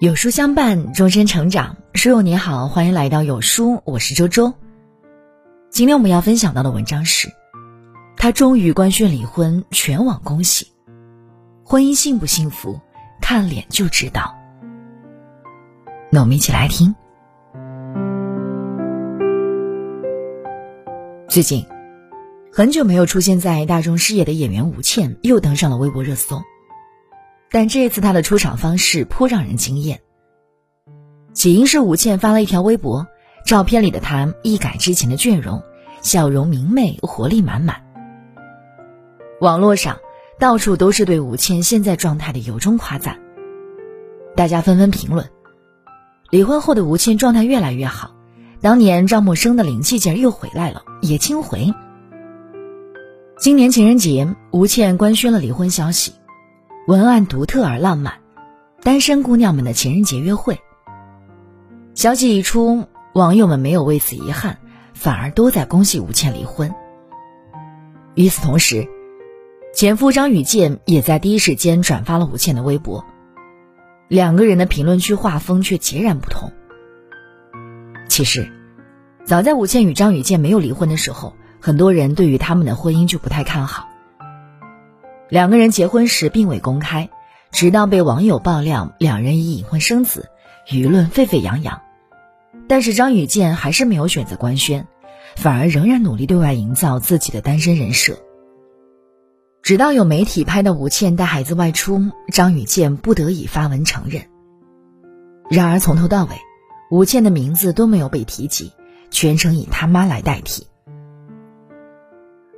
有书相伴，终身成长。书友你好，欢迎来到有书，我是周周。今天我们要分享到的文章是：他终于官宣离婚，全网恭喜。婚姻幸不幸福，看脸就知道。那我们一起来听。最近，很久没有出现在大众视野的演员吴倩又登上了微博热搜。但这次她的出场方式颇让人惊艳。起因是吴倩发了一条微博，照片里的她一改之前的倦容，笑容明媚，活力满满。网络上到处都是对吴倩现在状态的由衷夸赞，大家纷纷评论：离婚后的吴倩状态越来越好，当年赵默笙的灵气劲儿又回来了，也轻回。今年情人节，吴倩官宣了离婚消息。文案独特而浪漫，单身姑娘们的情人节约会。消息一出，网友们没有为此遗憾，反而都在恭喜吴倩离婚。与此同时，前夫张雨健也在第一时间转发了吴倩的微博，两个人的评论区画风却截然不同。其实，早在吴倩与张雨健没有离婚的时候，很多人对于他们的婚姻就不太看好。两个人结婚时并未公开，直到被网友爆料两人已隐婚生子，舆论沸沸扬扬。但是张雨健还是没有选择官宣，反而仍然努力对外营造自己的单身人设。直到有媒体拍到吴倩带孩子外出，张雨健不得已发文承认。然而从头到尾，吴倩的名字都没有被提及，全程以他妈来代替。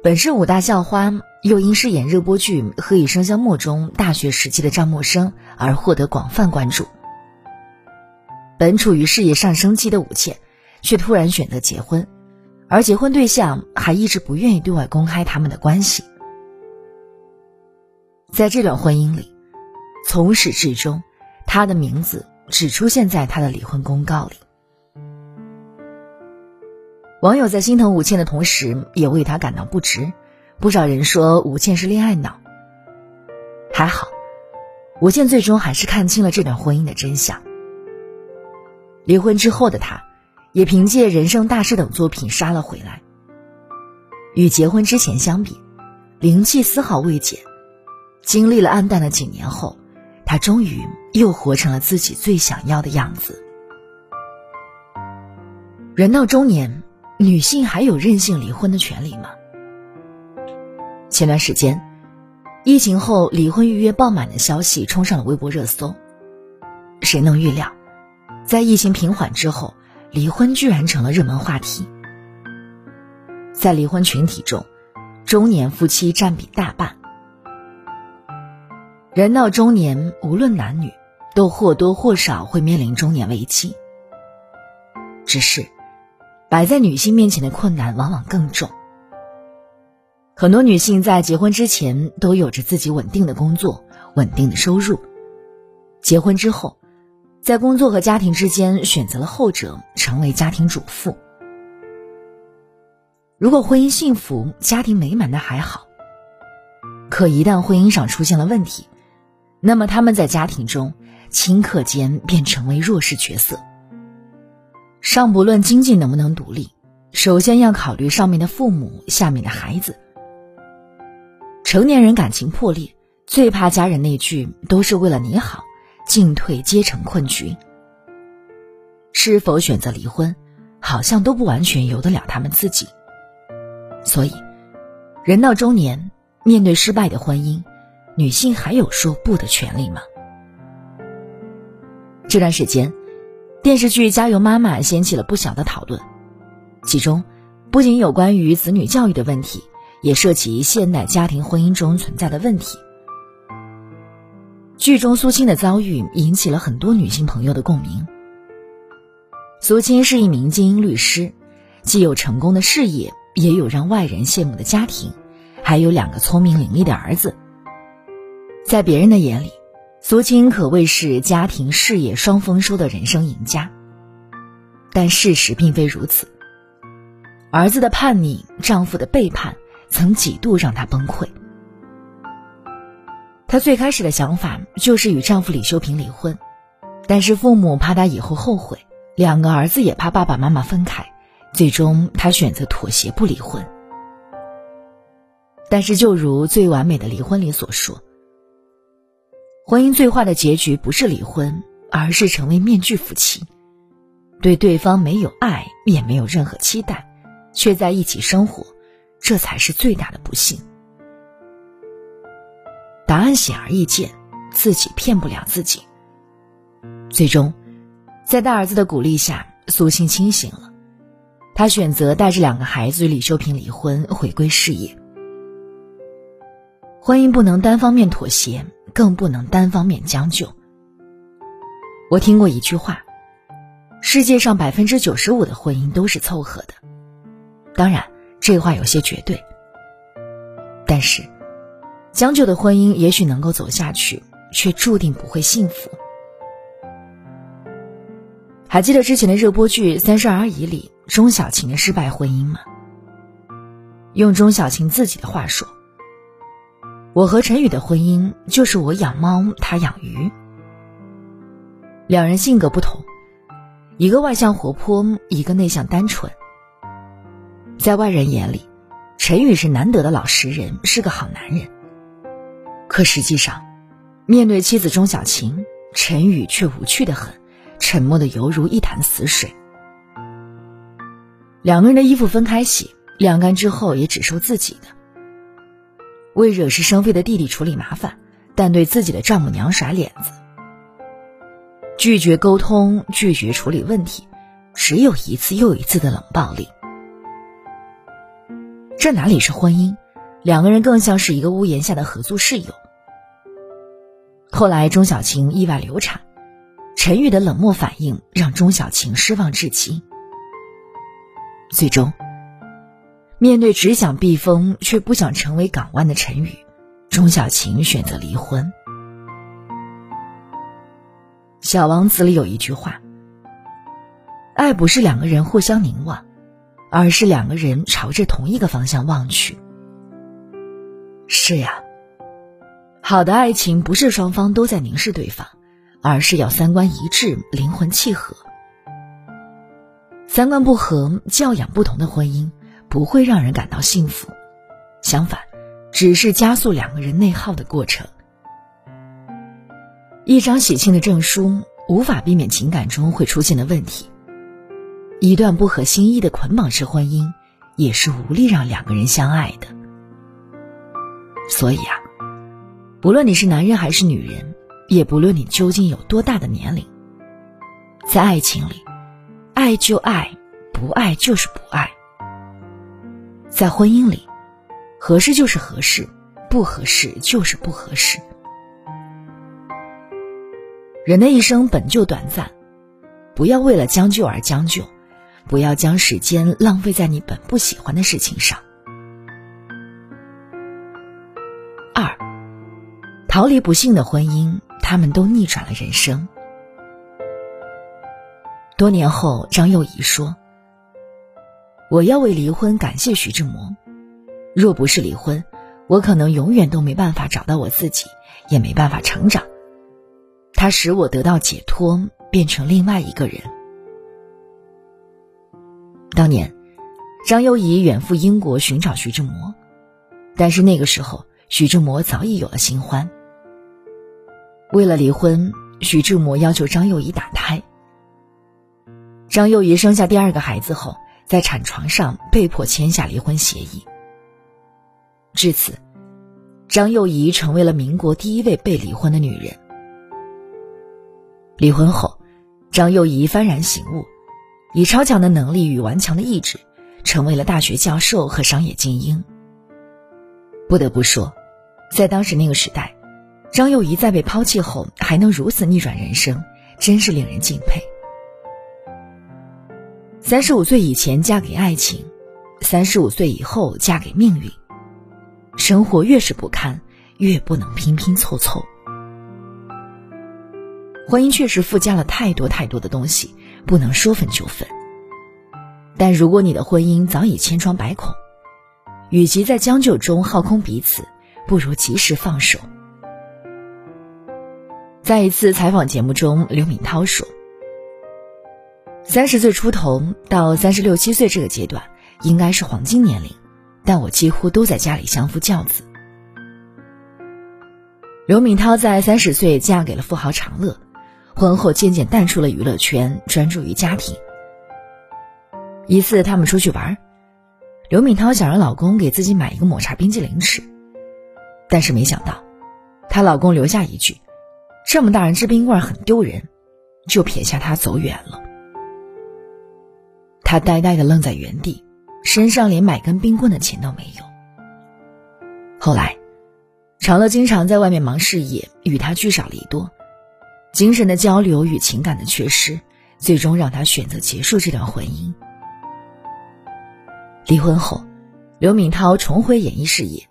本是五大校花，又因饰演热播剧《何以笙箫默》中大学时期的赵默笙而获得广泛关注。本处于事业上升期的吴倩，却突然选择结婚，而结婚对象还一直不愿意对外公开他们的关系。在这段婚姻里，从始至终，他的名字只出现在他的离婚公告里。网友在心疼吴倩的同时，也为他感到不值。不少人说吴倩是恋爱脑。还好，吴倩最终还是看清了这段婚姻的真相。离婚之后的她，也凭借《人生大事》等作品杀了回来。与结婚之前相比，灵气丝毫未减。经历了暗淡的几年后，她终于又活成了自己最想要的样子。人到中年。女性还有任性离婚的权利吗？前段时间，疫情后离婚预约爆满的消息冲上了微博热搜。谁能预料，在疫情平缓之后，离婚居然成了热门话题。在离婚群体中，中年夫妻占比大半。人到中年，无论男女，都或多或少会面临中年危机。只是。摆在女性面前的困难往往更重。很多女性在结婚之前都有着自己稳定的工作、稳定的收入，结婚之后，在工作和家庭之间选择了后者，成为家庭主妇。如果婚姻幸福、家庭美满的还好，可一旦婚姻上出现了问题，那么他们在家庭中顷刻间便成为弱势角色。尚不论经济能不能独立，首先要考虑上面的父母，下面的孩子。成年人感情破裂，最怕家人那句“都是为了你好”，进退皆成困局。是否选择离婚，好像都不完全由得了他们自己。所以，人到中年，面对失败的婚姻，女性还有说不的权利吗？这段时间。电视剧《加油妈妈》掀起了不小的讨论，其中不仅有关于子女教育的问题，也涉及现代家庭婚姻中存在的问题。剧中苏青的遭遇引起了很多女性朋友的共鸣。苏青是一名精英律师，既有成功的事业，也有让外人羡慕的家庭，还有两个聪明伶俐的儿子。在别人的眼里。苏青可谓是家庭事业双丰收的人生赢家，但事实并非如此。儿子的叛逆，丈夫的背叛，曾几度让她崩溃。她最开始的想法就是与丈夫李修平离婚，但是父母怕她以后后悔，两个儿子也怕爸爸妈妈分开，最终她选择妥协不离婚。但是，就如《最完美的离婚》里所说，婚姻最坏的结局不是离婚，而是成为面具夫妻，对对方没有爱，也没有任何期待，却在一起生活，这才是最大的不幸。答案显而易见，自己骗不了自己。最终，在大儿子的鼓励下，苏欣清醒了，他选择带着两个孩子与李秀萍离婚，回归事业。婚姻不能单方面妥协，更不能单方面将就。我听过一句话：世界上百分之九十五的婚姻都是凑合的。当然，这话有些绝对。但是，将就的婚姻也许能够走下去，却注定不会幸福。还记得之前的热播剧《三十而已》里钟小琴的失败婚姻吗？用钟小琴自己的话说。我和陈宇的婚姻就是我养猫，他养鱼。两人性格不同，一个外向活泼，一个内向单纯。在外人眼里，陈宇是难得的老实人，是个好男人。可实际上，面对妻子钟小琴，陈宇却无趣的很，沉默的犹如一潭死水。两个人的衣服分开洗，晾干之后也只收自己的。为惹是生非的弟弟处理麻烦，但对自己的丈母娘甩脸子，拒绝沟通，拒绝处理问题，只有一次又一次的冷暴力。这哪里是婚姻？两个人更像是一个屋檐下的合租室友。后来钟小晴意外流产，陈宇的冷漠反应让钟小晴失望至极。最终。面对只想避风却不想成为港湾的陈宇，钟小琴选择离婚。《小王子》里有一句话：“爱不是两个人互相凝望，而是两个人朝着同一个方向望去。”是呀，好的爱情不是双方都在凝视对方，而是要三观一致、灵魂契合。三观不合、教养不同的婚姻。不会让人感到幸福，相反，只是加速两个人内耗的过程。一张喜庆的证书无法避免情感中会出现的问题，一段不合心意的捆绑式婚姻也是无力让两个人相爱的。所以啊，不论你是男人还是女人，也不论你究竟有多大的年龄，在爱情里，爱就爱，不爱就是不爱。在婚姻里，合适就是合适，不合适就是不合适。人的一生本就短暂，不要为了将就而将就，不要将时间浪费在你本不喜欢的事情上。二，逃离不幸的婚姻，他们都逆转了人生。多年后，张幼仪说。我要为离婚感谢徐志摩，若不是离婚，我可能永远都没办法找到我自己，也没办法成长。他使我得到解脱，变成另外一个人。当年，张幼仪远赴英国寻找徐志摩，但是那个时候，徐志摩早已有了新欢。为了离婚，徐志摩要求张幼仪打胎。张幼仪生下第二个孩子后。在产床上被迫签下离婚协议。至此，张幼仪成为了民国第一位被离婚的女人。离婚后，张幼仪幡然醒悟，以超强的能力与顽强的意志，成为了大学教授和商业精英。不得不说，在当时那个时代，张幼仪在被抛弃后还能如此逆转人生，真是令人敬佩。三十五岁以前嫁给爱情，三十五岁以后嫁给命运。生活越是不堪，越不能拼拼凑凑。婚姻确实附加了太多太多的东西，不能说分就分。但如果你的婚姻早已千疮百孔，与其在将就中耗空彼此，不如及时放手。在一次采访节目中，刘敏涛说：“三十岁出头到三十六七岁这个阶段，应该是黄金年龄，但我几乎都在家里相夫教子。”刘敏涛在三十岁嫁给了富豪长乐，婚后渐渐淡出了娱乐圈，专注于家庭。一次，他们出去玩，刘敏涛想让老公给自己买一个抹茶冰激凌吃，但是没想到，她老公留下一句：“这么大人吃冰棍很丢人”，就撇下她走远了。她呆呆的愣在原地，身上连买根冰棍的钱都没有。后来。长乐经常在外面忙事业，与他聚少离多，精神的交流与情感的缺失，最终让他选择结束这段婚姻。离婚后，刘敏涛重回演艺事业，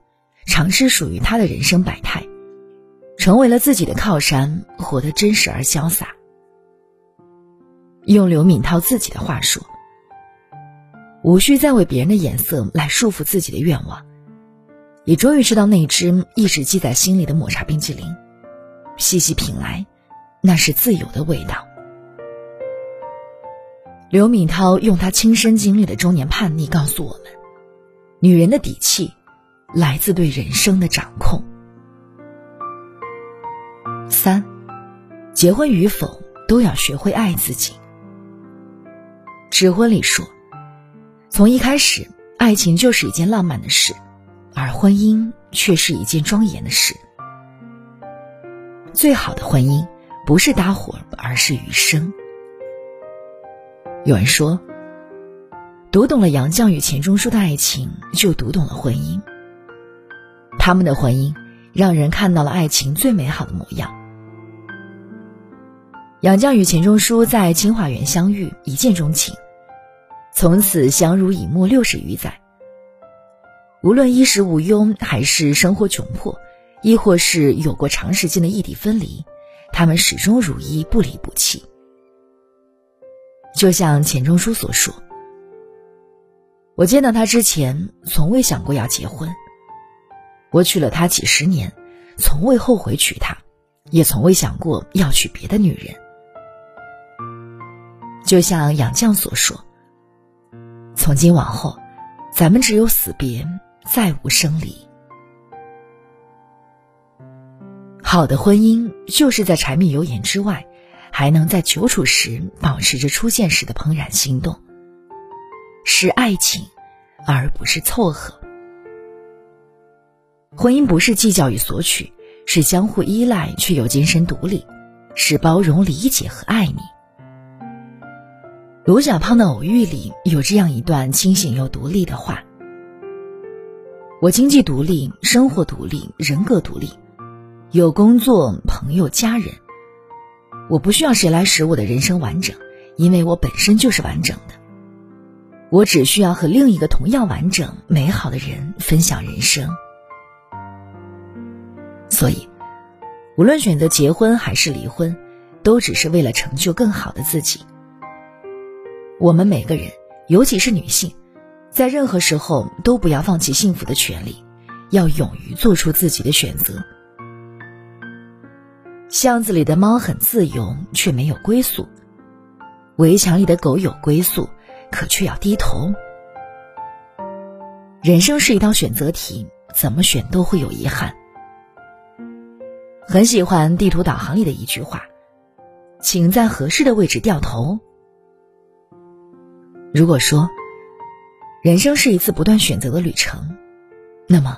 尝试属于他的人生百态，成为了自己的靠山，活得真实而潇洒。用刘敏涛自己的话说：“无需再为别人的眼色来束缚自己的愿望。”也终于吃到那只一直记在心里的抹茶冰淇淋，细细品来，那是自由的味道。刘敏涛用她亲身经历的中年叛逆告诉我们：女人的底气，来自对人生的掌控。三，结婚与否都要学会爱自己。指婚里说，从一开始，爱情就是一件浪漫的事。而婚姻却是一件庄严的事。最好的婚姻不是搭伙，而是余生。有人说，读懂了杨绛与钱钟书的爱情，就读懂了婚姻。他们的婚姻让人看到了爱情最美好的模样。杨绛与钱钟书在清华园相遇，一见钟情，从此相濡以沫六十余载。无论衣食无忧，还是生活窘迫，亦或是有过长时间的异地分离，他们始终如一，不离不弃。就像钱钟书所说：“我见到他之前，从未想过要结婚。我娶了她几十年，从未后悔娶她，也从未想过要娶别的女人。”就像杨绛所说：“从今往后，咱们只有死别。”再无生离。好的婚姻就是在柴米油盐之外，还能在久处时保持着初见时的怦然心动，是爱情，而不是凑合。婚姻不是计较与索取，是相互依赖却又精神独立，是包容、理解和爱你。卢小胖的偶遇里有这样一段清醒又独立的话。我经济独立，生活独立，人格独立，有工作、朋友、家人。我不需要谁来使我的人生完整，因为我本身就是完整的。我只需要和另一个同样完整、美好的人分享人生。所以，无论选择结婚还是离婚，都只是为了成就更好的自己。我们每个人，尤其是女性。在任何时候都不要放弃幸福的权利，要勇于做出自己的选择。巷子里的猫很自由，却没有归宿；围墙里的狗有归宿，可却要低头。人生是一道选择题，怎么选都会有遗憾。很喜欢地图导航里的一句话：“请在合适的位置掉头。”如果说。人生是一次不断选择的旅程，那么，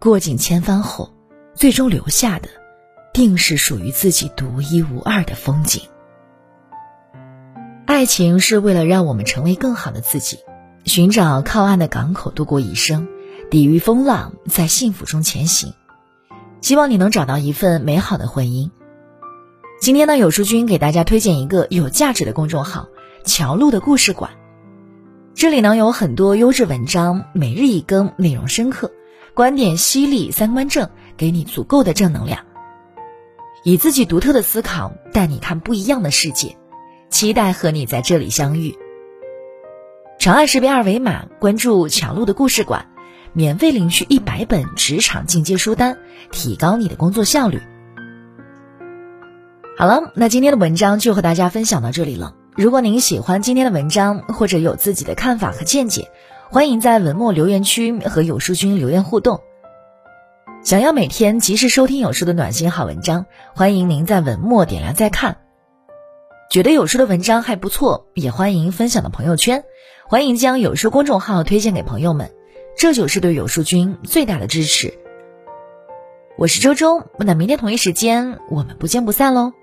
过尽千帆后，最终留下的，定是属于自己独一无二的风景。爱情是为了让我们成为更好的自己，寻找靠岸的港口度过一生，抵御风浪，在幸福中前行。希望你能找到一份美好的婚姻。今天呢，有书君给大家推荐一个有价值的公众号——乔路的故事馆。这里呢有很多优质文章，每日一更，内容深刻，观点犀利，三观正，给你足够的正能量。以自己独特的思考带你看不一样的世界，期待和你在这里相遇。长按识别二维码关注强路的故事馆，免费领取一百本职场进阶书单，提高你的工作效率。好了，那今天的文章就和大家分享到这里了。如果您喜欢今天的文章，或者有自己的看法和见解，欢迎在文末留言区和有书君留言互动。想要每天及时收听有书的暖心好文章，欢迎您在文末点亮再看。觉得有书的文章还不错，也欢迎分享到朋友圈，欢迎将有书公众号推荐给朋友们，这就是对有书君最大的支持。我是周周，那明天同一时间我们不见不散喽。